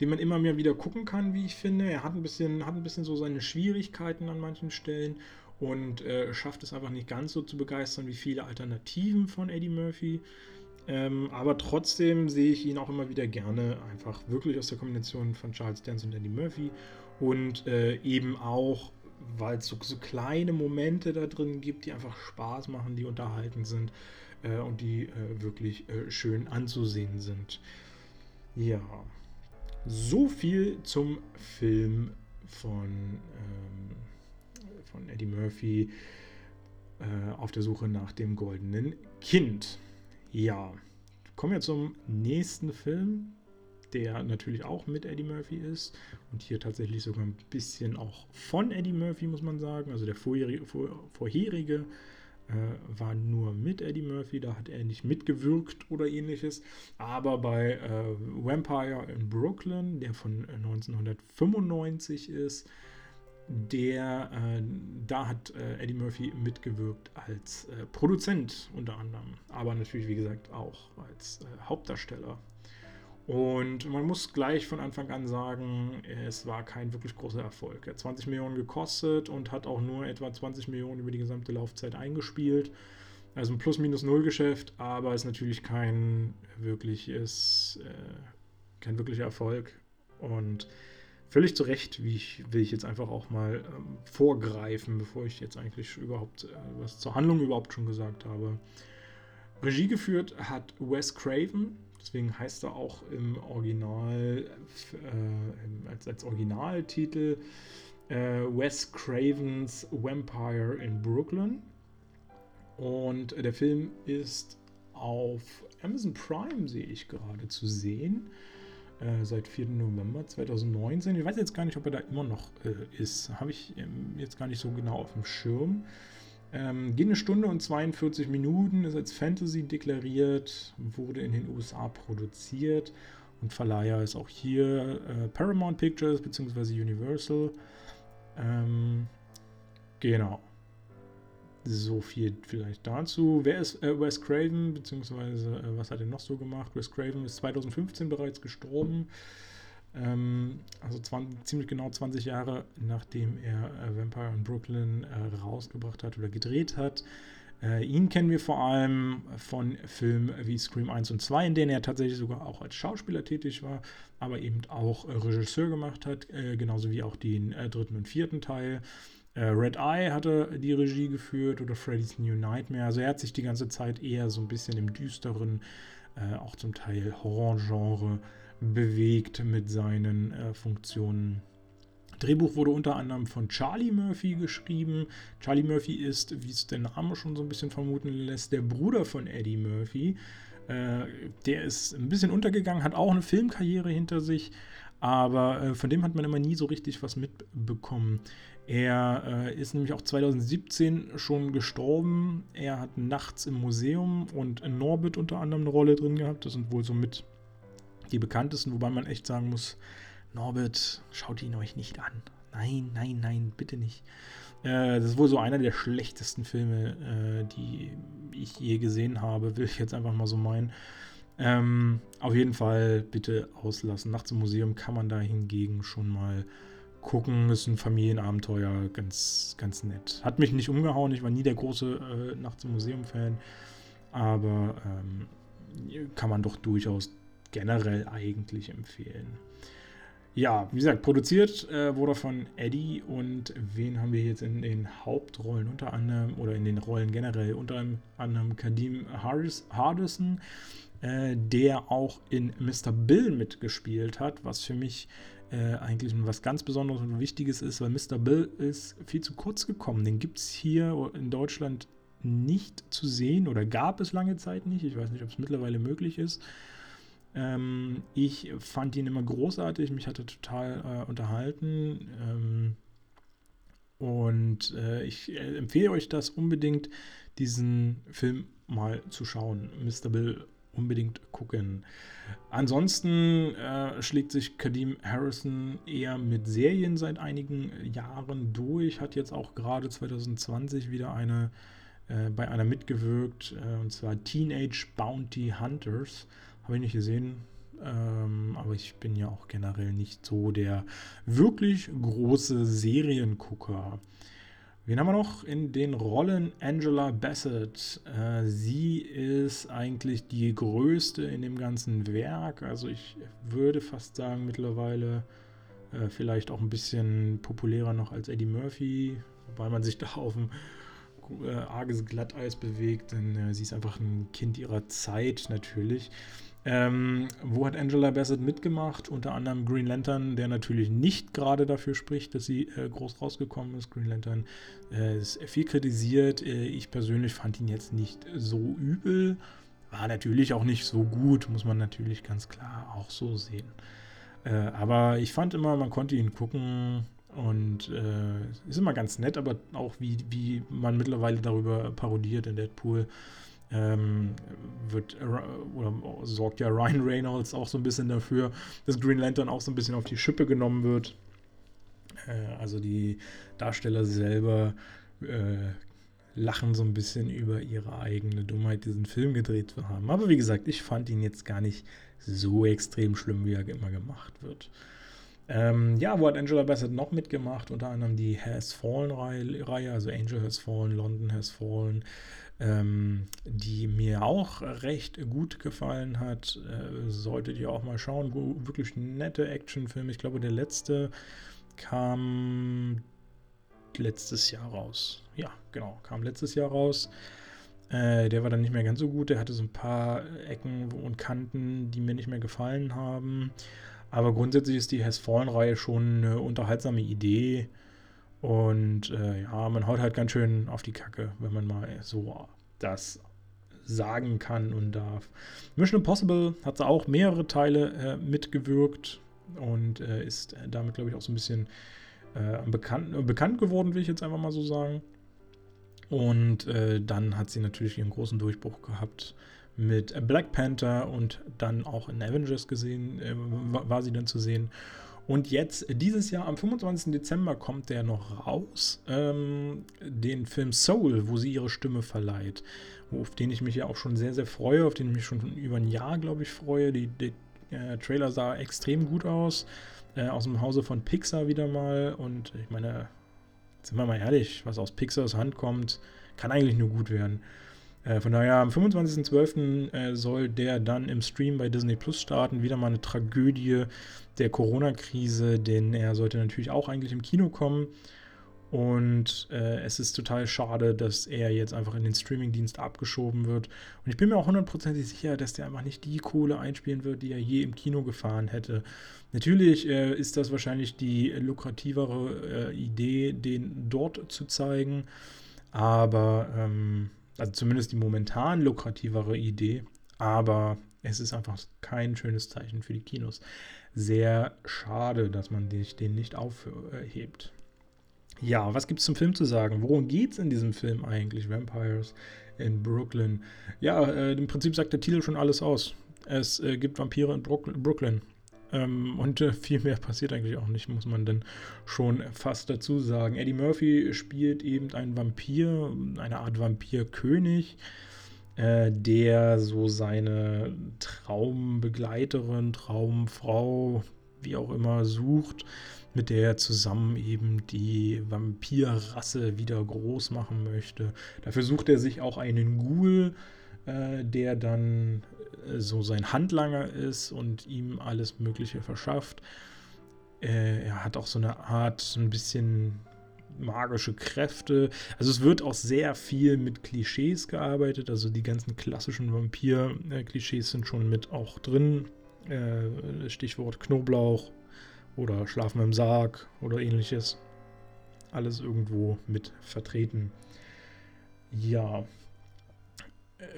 den man immer mehr wieder gucken kann, wie ich finde. Er hat ein bisschen, hat ein bisschen so seine Schwierigkeiten an manchen Stellen und äh, schafft es einfach nicht ganz so zu begeistern wie viele Alternativen von Eddie Murphy. Ähm, aber trotzdem sehe ich ihn auch immer wieder gerne, einfach wirklich aus der Kombination von Charles Dance und Andy Murphy. Und äh, eben auch, weil es so, so, kleine Momente da drin gibt, die einfach Spaß machen, die unterhalten sind äh, und die äh, wirklich äh, schön anzusehen sind. Ja, so viel zum Film von, ähm, von Eddie Murphy äh, auf der Suche nach dem goldenen Kind. Ja, kommen wir zum nächsten Film, der natürlich auch mit Eddie Murphy ist und hier tatsächlich sogar ein bisschen auch von Eddie Murphy, muss man sagen. Also der vorherige, vor, vorherige äh, war nur mit Eddie Murphy, da hat er nicht mitgewirkt oder ähnliches. Aber bei äh, Vampire in Brooklyn, der von 1995 ist, der, äh, da hat äh, Eddie Murphy mitgewirkt als äh, Produzent unter anderem, aber natürlich, wie gesagt, auch als äh, Hauptdarsteller. Und man muss gleich von Anfang an sagen, es war kein wirklich großer Erfolg. Er hat 20 Millionen gekostet und hat auch nur etwa 20 Millionen über die gesamte Laufzeit eingespielt. Also ein Plus-Minus-Null-Geschäft, aber es ist natürlich kein wirkliches, äh, kein wirklicher Erfolg. Und völlig zu Recht, wie ich, will ich jetzt einfach auch mal ähm, vorgreifen, bevor ich jetzt eigentlich überhaupt äh, was zur Handlung überhaupt schon gesagt habe. Regie geführt hat Wes Craven, deswegen heißt er auch im Original, äh, als, als Originaltitel äh, Wes Cravens Vampire in Brooklyn. Und der Film ist auf Amazon Prime, sehe ich gerade, zu sehen. Äh, seit 4. November 2019. Ich weiß jetzt gar nicht, ob er da immer noch äh, ist. Habe ich ähm, jetzt gar nicht so genau auf dem Schirm. Ähm, geht eine Stunde und 42 Minuten, ist als Fantasy deklariert, wurde in den USA produziert und Verleiher ist auch hier äh, Paramount Pictures bzw. Universal. Ähm, genau. So viel vielleicht dazu. Wer ist äh, Wes Craven, beziehungsweise äh, was hat er noch so gemacht? Wes Craven ist 2015 bereits gestorben. Ähm, also 20, ziemlich genau 20 Jahre nachdem er äh, Vampire in Brooklyn äh, rausgebracht hat oder gedreht hat. Äh, ihn kennen wir vor allem von Filmen wie Scream 1 und 2, in denen er tatsächlich sogar auch als Schauspieler tätig war, aber eben auch äh, Regisseur gemacht hat, genauso wie auch den dritten und vierten Teil. Äh, Red Eye hatte die Regie geführt oder Freddy's New Nightmare. Also er hat sich die ganze Zeit eher so ein bisschen im düsteren, äh, auch zum Teil Horrorgenre bewegt mit seinen äh, Funktionen. Drehbuch wurde unter anderem von Charlie Murphy geschrieben. Charlie Murphy ist, wie es der Name schon so ein bisschen vermuten lässt, der Bruder von Eddie Murphy. Äh, der ist ein bisschen untergegangen, hat auch eine Filmkarriere hinter sich, aber äh, von dem hat man immer nie so richtig was mitbekommen. Er äh, ist nämlich auch 2017 schon gestorben. Er hat nachts im Museum und in Norbit unter anderem eine Rolle drin gehabt. Das sind wohl so mit die bekanntesten, wobei man echt sagen muss, Norbit, schaut ihn euch nicht an. Nein, nein, nein, bitte nicht. Äh, das ist wohl so einer der schlechtesten Filme, äh, die ich je gesehen habe, will ich jetzt einfach mal so meinen. Ähm, auf jeden Fall bitte auslassen. Nachts im Museum kann man da hingegen schon mal gucken. Ist ein Familienabenteuer, ganz, ganz nett. Hat mich nicht umgehauen, ich war nie der große äh, Nachts im Museum-Fan, aber ähm, kann man doch durchaus generell eigentlich empfehlen. Ja, wie gesagt, produziert äh, wurde von Eddie und wen haben wir jetzt in den Hauptrollen unter anderem oder in den Rollen generell unter anderem Kadim Hardison, äh, der auch in Mr. Bill mitgespielt hat, was für mich äh, eigentlich was ganz Besonderes und Wichtiges ist, weil Mr. Bill ist viel zu kurz gekommen. Den gibt es hier in Deutschland nicht zu sehen oder gab es lange Zeit nicht. Ich weiß nicht, ob es mittlerweile möglich ist. Ähm, ich fand ihn immer großartig, mich hat er total äh, unterhalten. Ähm, und äh, ich äh, empfehle euch das unbedingt, diesen Film mal zu schauen. Mr. Bill unbedingt gucken. Ansonsten äh, schlägt sich Kadim Harrison eher mit Serien seit einigen Jahren durch, hat jetzt auch gerade 2020 wieder eine äh, bei einer mitgewirkt, äh, und zwar Teenage Bounty Hunters. Habe ich nicht gesehen, ähm, aber ich bin ja auch generell nicht so der wirklich große Seriengucker. Wen haben wir noch in den Rollen? Angela Bassett. Äh, sie ist eigentlich die größte in dem ganzen Werk. Also ich würde fast sagen mittlerweile äh, vielleicht auch ein bisschen populärer noch als Eddie Murphy, weil man sich da auf dem äh, arges Glatteis bewegt. Denn äh, sie ist einfach ein Kind ihrer Zeit natürlich. Ähm, wo hat Angela Bassett mitgemacht? Unter anderem Green Lantern, der natürlich nicht gerade dafür spricht, dass sie äh, groß rausgekommen ist. Green Lantern äh, ist viel kritisiert. Äh, ich persönlich fand ihn jetzt nicht so übel. War natürlich auch nicht so gut, muss man natürlich ganz klar auch so sehen. Äh, aber ich fand immer, man konnte ihn gucken und äh, ist immer ganz nett, aber auch wie, wie man mittlerweile darüber parodiert in Deadpool ähm, wird oder sorgt ja Ryan Reynolds auch so ein bisschen dafür, dass Green Lantern auch so ein bisschen auf die Schippe genommen wird. Äh, also die Darsteller selber äh, lachen so ein bisschen über ihre eigene Dummheit, diesen Film gedreht zu haben. Aber wie gesagt, ich fand ihn jetzt gar nicht so extrem schlimm, wie er immer gemacht wird. Ähm, ja, wo hat Angela Bassett noch mitgemacht? Unter anderem die Has Fallen-Reihe, also Angel Has Fallen, London Has Fallen, ähm, die mir auch recht gut gefallen hat. Äh, solltet ihr auch mal schauen. Wirklich nette Actionfilme. Ich glaube, der letzte kam letztes Jahr raus. Ja, genau, kam letztes Jahr raus. Äh, der war dann nicht mehr ganz so gut. Der hatte so ein paar Ecken und Kanten, die mir nicht mehr gefallen haben. Aber grundsätzlich ist die Has Fallen-Reihe schon eine unterhaltsame Idee. Und äh, ja, man haut halt ganz schön auf die Kacke, wenn man mal so das sagen kann und darf. Mission Impossible hat auch mehrere Teile äh, mitgewirkt und äh, ist damit, glaube ich, auch so ein bisschen äh, bekannt, bekannt geworden, will ich jetzt einfach mal so sagen. Und äh, dann hat sie natürlich ihren großen Durchbruch gehabt mit Black Panther und dann auch in Avengers gesehen, äh, war sie dann zu sehen. Und jetzt, dieses Jahr, am 25. Dezember, kommt der noch raus, ähm, den Film Soul, wo sie ihre Stimme verleiht, auf den ich mich ja auch schon sehr, sehr freue, auf den ich mich schon über ein Jahr, glaube ich, freue. Die, die äh, Trailer sah extrem gut aus, äh, aus dem Hause von Pixar wieder mal. Und ich meine, sind wir mal ehrlich, was aus Pixars Hand kommt, kann eigentlich nur gut werden. Äh, von daher, am 25.12. Äh, soll der dann im Stream bei Disney Plus starten. Wieder mal eine Tragödie der Corona-Krise, denn er sollte natürlich auch eigentlich im Kino kommen. Und äh, es ist total schade, dass er jetzt einfach in den Streamingdienst abgeschoben wird. Und ich bin mir auch hundertprozentig sicher, dass der einfach nicht die Kohle einspielen wird, die er je im Kino gefahren hätte. Natürlich äh, ist das wahrscheinlich die lukrativere äh, Idee, den dort zu zeigen. Aber ähm, also zumindest die momentan lukrativere Idee, aber es ist einfach kein schönes Zeichen für die Kinos. Sehr schade, dass man den nicht aufhebt. Ja, was gibt es zum Film zu sagen? Worum geht es in diesem Film eigentlich? Vampires in Brooklyn. Ja, äh, im Prinzip sagt der Titel schon alles aus. Es äh, gibt Vampire in Brooklyn. Ähm, und äh, viel mehr passiert eigentlich auch nicht, muss man dann schon fast dazu sagen. Eddie Murphy spielt eben einen Vampir, eine Art Vampirkönig, äh, der so seine Traumbegleiterin, Traumfrau, wie auch immer, sucht, mit der er zusammen eben die Vampirrasse wieder groß machen möchte. Dafür sucht er sich auch einen Ghoul, äh, der dann so sein Handlanger ist und ihm alles Mögliche verschafft. Äh, er hat auch so eine Art, ein bisschen magische Kräfte. Also es wird auch sehr viel mit Klischees gearbeitet. Also die ganzen klassischen Vampir-Klischees sind schon mit auch drin. Äh, Stichwort Knoblauch oder Schlafen im Sarg oder ähnliches. Alles irgendwo mit vertreten. Ja,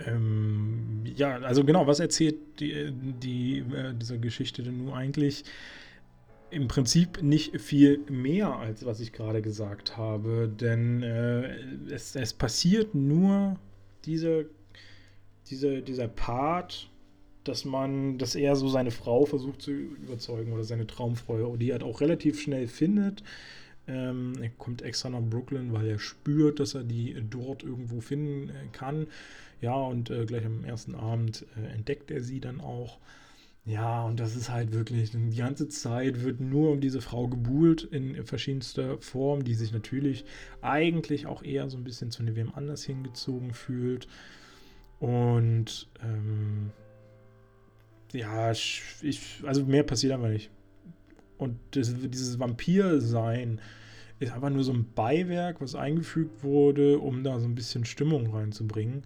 ähm, ja, also genau, was erzählt die, die, äh, diese Geschichte denn nun eigentlich? Im Prinzip nicht viel mehr, als was ich gerade gesagt habe, denn äh, es, es passiert nur diese, diese, dieser Part, dass man, dass er so seine Frau versucht zu überzeugen oder seine Traumfrau, die er halt auch relativ schnell findet. Ähm, er kommt extra nach Brooklyn, weil er spürt, dass er die dort irgendwo finden kann. Ja, und äh, gleich am ersten Abend äh, entdeckt er sie dann auch. Ja, und das ist halt wirklich, die ganze Zeit wird nur um diese Frau gebuhlt in verschiedenster Form, die sich natürlich eigentlich auch eher so ein bisschen zu wem anders hingezogen fühlt. Und ähm, ja, ich, also mehr passiert aber nicht. Und das, dieses Vampir-Sein ist einfach nur so ein Beiwerk, was eingefügt wurde, um da so ein bisschen Stimmung reinzubringen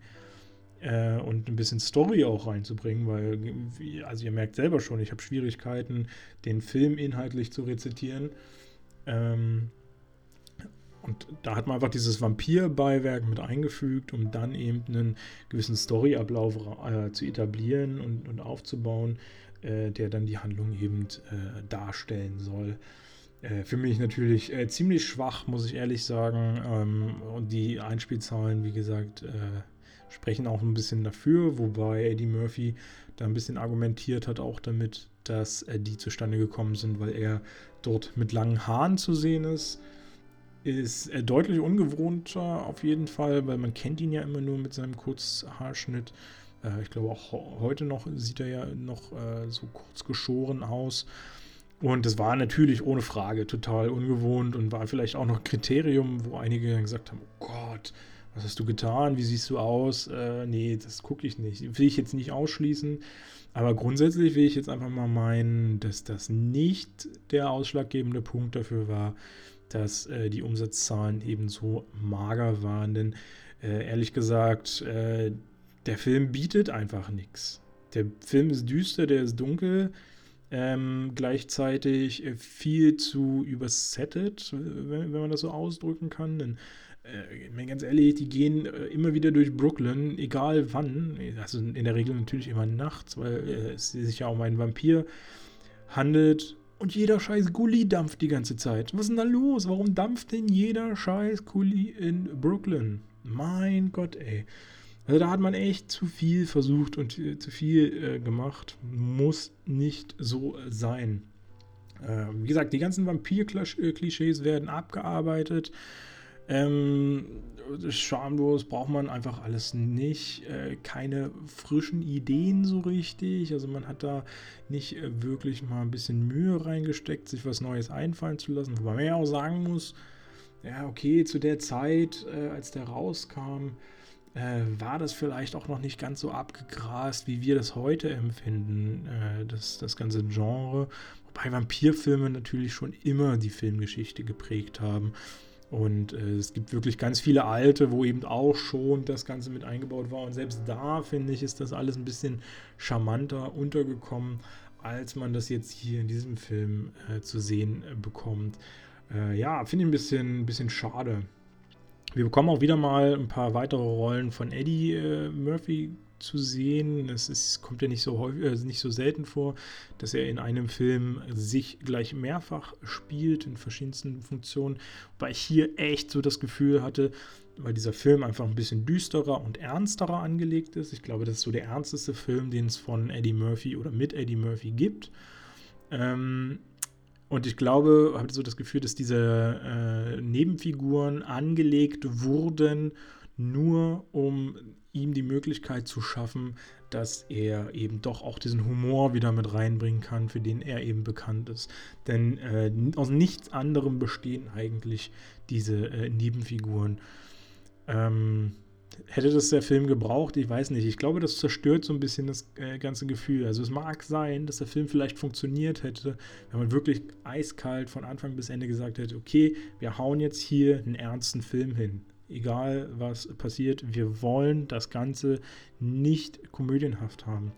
äh, und ein bisschen Story auch reinzubringen, weil, also ihr merkt selber schon, ich habe Schwierigkeiten, den Film inhaltlich zu rezitieren. Ähm, und da hat man einfach dieses Vampir-Beiwerk mit eingefügt, um dann eben einen gewissen Storyablauf äh, zu etablieren und, und aufzubauen, äh, der dann die Handlung eben äh, darstellen soll. Äh, für mich natürlich äh, ziemlich schwach, muss ich ehrlich sagen. Ähm, und die Einspielzahlen, wie gesagt, äh, sprechen auch ein bisschen dafür, wobei Eddie Murphy da ein bisschen argumentiert hat, auch damit, dass äh, die zustande gekommen sind, weil er dort mit langen Haaren zu sehen ist. Ist deutlich ungewohnter auf jeden Fall, weil man kennt ihn ja immer nur mit seinem Kurzhaarschnitt. Äh, ich glaube auch heute noch sieht er ja noch äh, so kurz geschoren aus. Und das war natürlich ohne Frage total ungewohnt und war vielleicht auch noch Kriterium, wo einige gesagt haben, oh Gott, was hast du getan? Wie siehst du aus? Äh, nee, das gucke ich nicht. Will ich jetzt nicht ausschließen. Aber grundsätzlich will ich jetzt einfach mal meinen, dass das nicht der ausschlaggebende Punkt dafür war, dass äh, die Umsatzzahlen eben so mager waren. Denn äh, ehrlich gesagt, äh, der Film bietet einfach nichts. Der Film ist düster, der ist dunkel, ähm, gleichzeitig äh, viel zu übersettet, wenn, wenn, man das so ausdrücken kann. Denn äh, ganz ehrlich, die gehen äh, immer wieder durch Brooklyn, egal wann. Also in der Regel natürlich immer nachts, weil äh, es sich ja um einen Vampir handelt. Und jeder scheiß Gully dampft die ganze Zeit. Was ist denn da los? Warum dampft denn jeder scheiß Gully in Brooklyn? Mein Gott, ey. Also da hat man echt zu viel versucht und äh, zu viel äh, gemacht. Muss nicht so sein. Äh, wie gesagt, die ganzen Vampir-Klischees werden abgearbeitet. Ähm, schamlos braucht man einfach alles nicht. Äh, keine frischen Ideen so richtig. Also man hat da nicht äh, wirklich mal ein bisschen Mühe reingesteckt, sich was Neues einfallen zu lassen. Wobei man ja auch sagen muss, ja, okay, zu der Zeit, äh, als der rauskam, äh, war das vielleicht auch noch nicht ganz so abgegrast, wie wir das heute empfinden, äh, das, das ganze Genre. Wobei Vampirfilme natürlich schon immer die Filmgeschichte geprägt haben. Und äh, es gibt wirklich ganz viele alte, wo eben auch schon das Ganze mit eingebaut war. Und selbst da, finde ich, ist das alles ein bisschen charmanter untergekommen, als man das jetzt hier in diesem Film äh, zu sehen äh, bekommt. Äh, ja, finde ich ein bisschen, ein bisschen schade. Wir bekommen auch wieder mal ein paar weitere Rollen von Eddie äh, Murphy zu sehen. Es ist, kommt ja nicht so häufig, äh, nicht so selten vor, dass er in einem Film sich gleich mehrfach spielt in verschiedensten Funktionen. Wobei ich hier echt so das Gefühl hatte, weil dieser Film einfach ein bisschen düsterer und ernsterer angelegt ist. Ich glaube, das ist so der ernsteste Film, den es von Eddie Murphy oder mit Eddie Murphy gibt. Ähm, und ich glaube, habe so das Gefühl, dass diese äh, Nebenfiguren angelegt wurden, nur um ihm die Möglichkeit zu schaffen, dass er eben doch auch diesen Humor wieder mit reinbringen kann, für den er eben bekannt ist. Denn äh, aus nichts anderem bestehen eigentlich diese äh, Nebenfiguren. Ähm, hätte das der Film gebraucht? Ich weiß nicht. Ich glaube, das zerstört so ein bisschen das äh, ganze Gefühl. Also es mag sein, dass der Film vielleicht funktioniert hätte, wenn man wirklich eiskalt von Anfang bis Ende gesagt hätte, okay, wir hauen jetzt hier einen ernsten Film hin egal was passiert, wir wollen das Ganze nicht komödienhaft haben.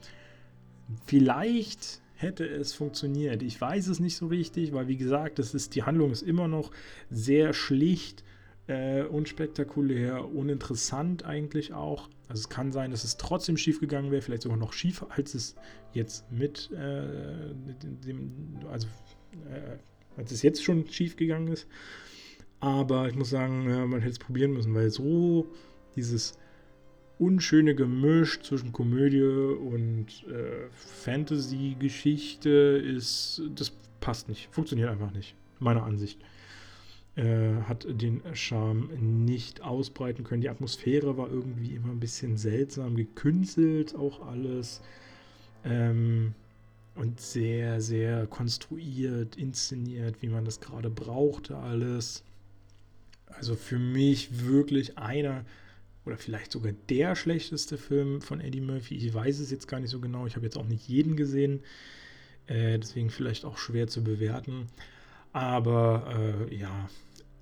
Vielleicht hätte es funktioniert. Ich weiß es nicht so richtig, weil wie gesagt, das ist, die Handlung ist immer noch sehr schlicht, äh, unspektakulär, uninteressant eigentlich auch. Also es kann sein, dass es trotzdem schief gegangen wäre, vielleicht sogar noch schiefer, als es jetzt mit äh, dem, also äh, als es jetzt schon schief gegangen ist. Aber ich muss sagen, ja, man hätte es probieren müssen, weil so dieses unschöne Gemisch zwischen Komödie und äh, Fantasy-Geschichte ist, das passt nicht, funktioniert einfach nicht, meiner Ansicht. Äh, hat den Charme nicht ausbreiten können. Die Atmosphäre war irgendwie immer ein bisschen seltsam, gekünstelt auch alles. Ähm, und sehr, sehr konstruiert, inszeniert, wie man das gerade brauchte, alles. Also für mich wirklich einer oder vielleicht sogar der schlechteste Film von Eddie Murphy. Ich weiß es jetzt gar nicht so genau. Ich habe jetzt auch nicht jeden gesehen. Äh, deswegen vielleicht auch schwer zu bewerten. Aber äh, ja,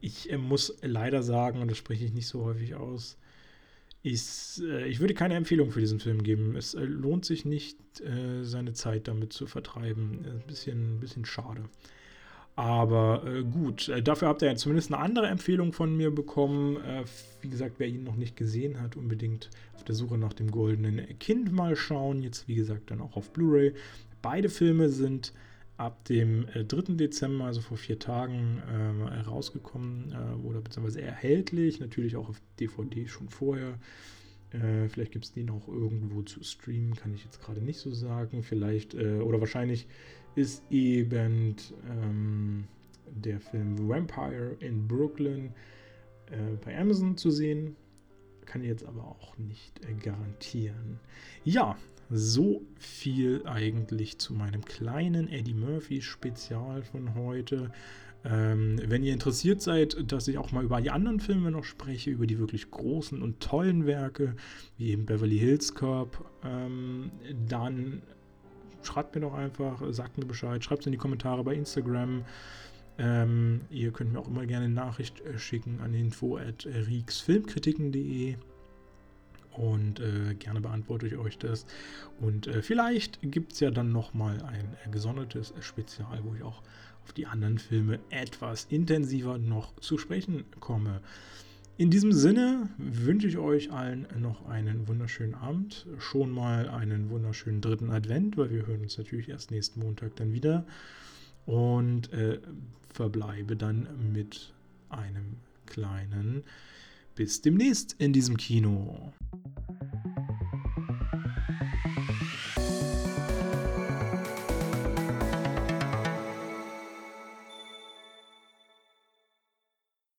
ich äh, muss leider sagen, und das spreche ich nicht so häufig aus, ist, äh, ich würde keine Empfehlung für diesen Film geben. Es äh, lohnt sich nicht, äh, seine Zeit damit zu vertreiben. Ein bisschen, ein bisschen schade. Aber äh, gut, äh, dafür habt ihr ja zumindest eine andere Empfehlung von mir bekommen. Äh, wie gesagt, wer ihn noch nicht gesehen hat, unbedingt auf der Suche nach dem goldenen Kind mal schauen. Jetzt, wie gesagt, dann auch auf Blu-ray. Beide Filme sind ab dem 3. Äh, Dezember, also vor vier Tagen, äh, rausgekommen oder beziehungsweise erhältlich. Natürlich auch auf DVD schon vorher. Vielleicht gibt es den auch irgendwo zu streamen, kann ich jetzt gerade nicht so sagen. Vielleicht, oder wahrscheinlich ist eben ähm, der Film Vampire in Brooklyn äh, bei Amazon zu sehen. Kann jetzt aber auch nicht äh, garantieren. Ja, so viel eigentlich zu meinem kleinen Eddie Murphy Spezial von heute. Ähm, wenn ihr interessiert seid, dass ich auch mal über die anderen Filme noch spreche, über die wirklich großen und tollen Werke, wie eben Beverly Hills Cop, ähm, dann schreibt mir doch einfach, sagt mir Bescheid, schreibt es in die Kommentare bei Instagram. Ähm, ihr könnt mir auch immer gerne eine Nachricht äh, schicken an info at rieksfilmkritiken.de und äh, gerne beantworte ich euch das. Und äh, vielleicht gibt es ja dann nochmal ein äh, gesondertes Spezial, wo ich auch auf die anderen Filme etwas intensiver noch zu sprechen komme. In diesem Sinne wünsche ich euch allen noch einen wunderschönen Abend, schon mal einen wunderschönen dritten Advent, weil wir hören uns natürlich erst nächsten Montag dann wieder und äh, verbleibe dann mit einem kleinen bis demnächst in diesem Kino.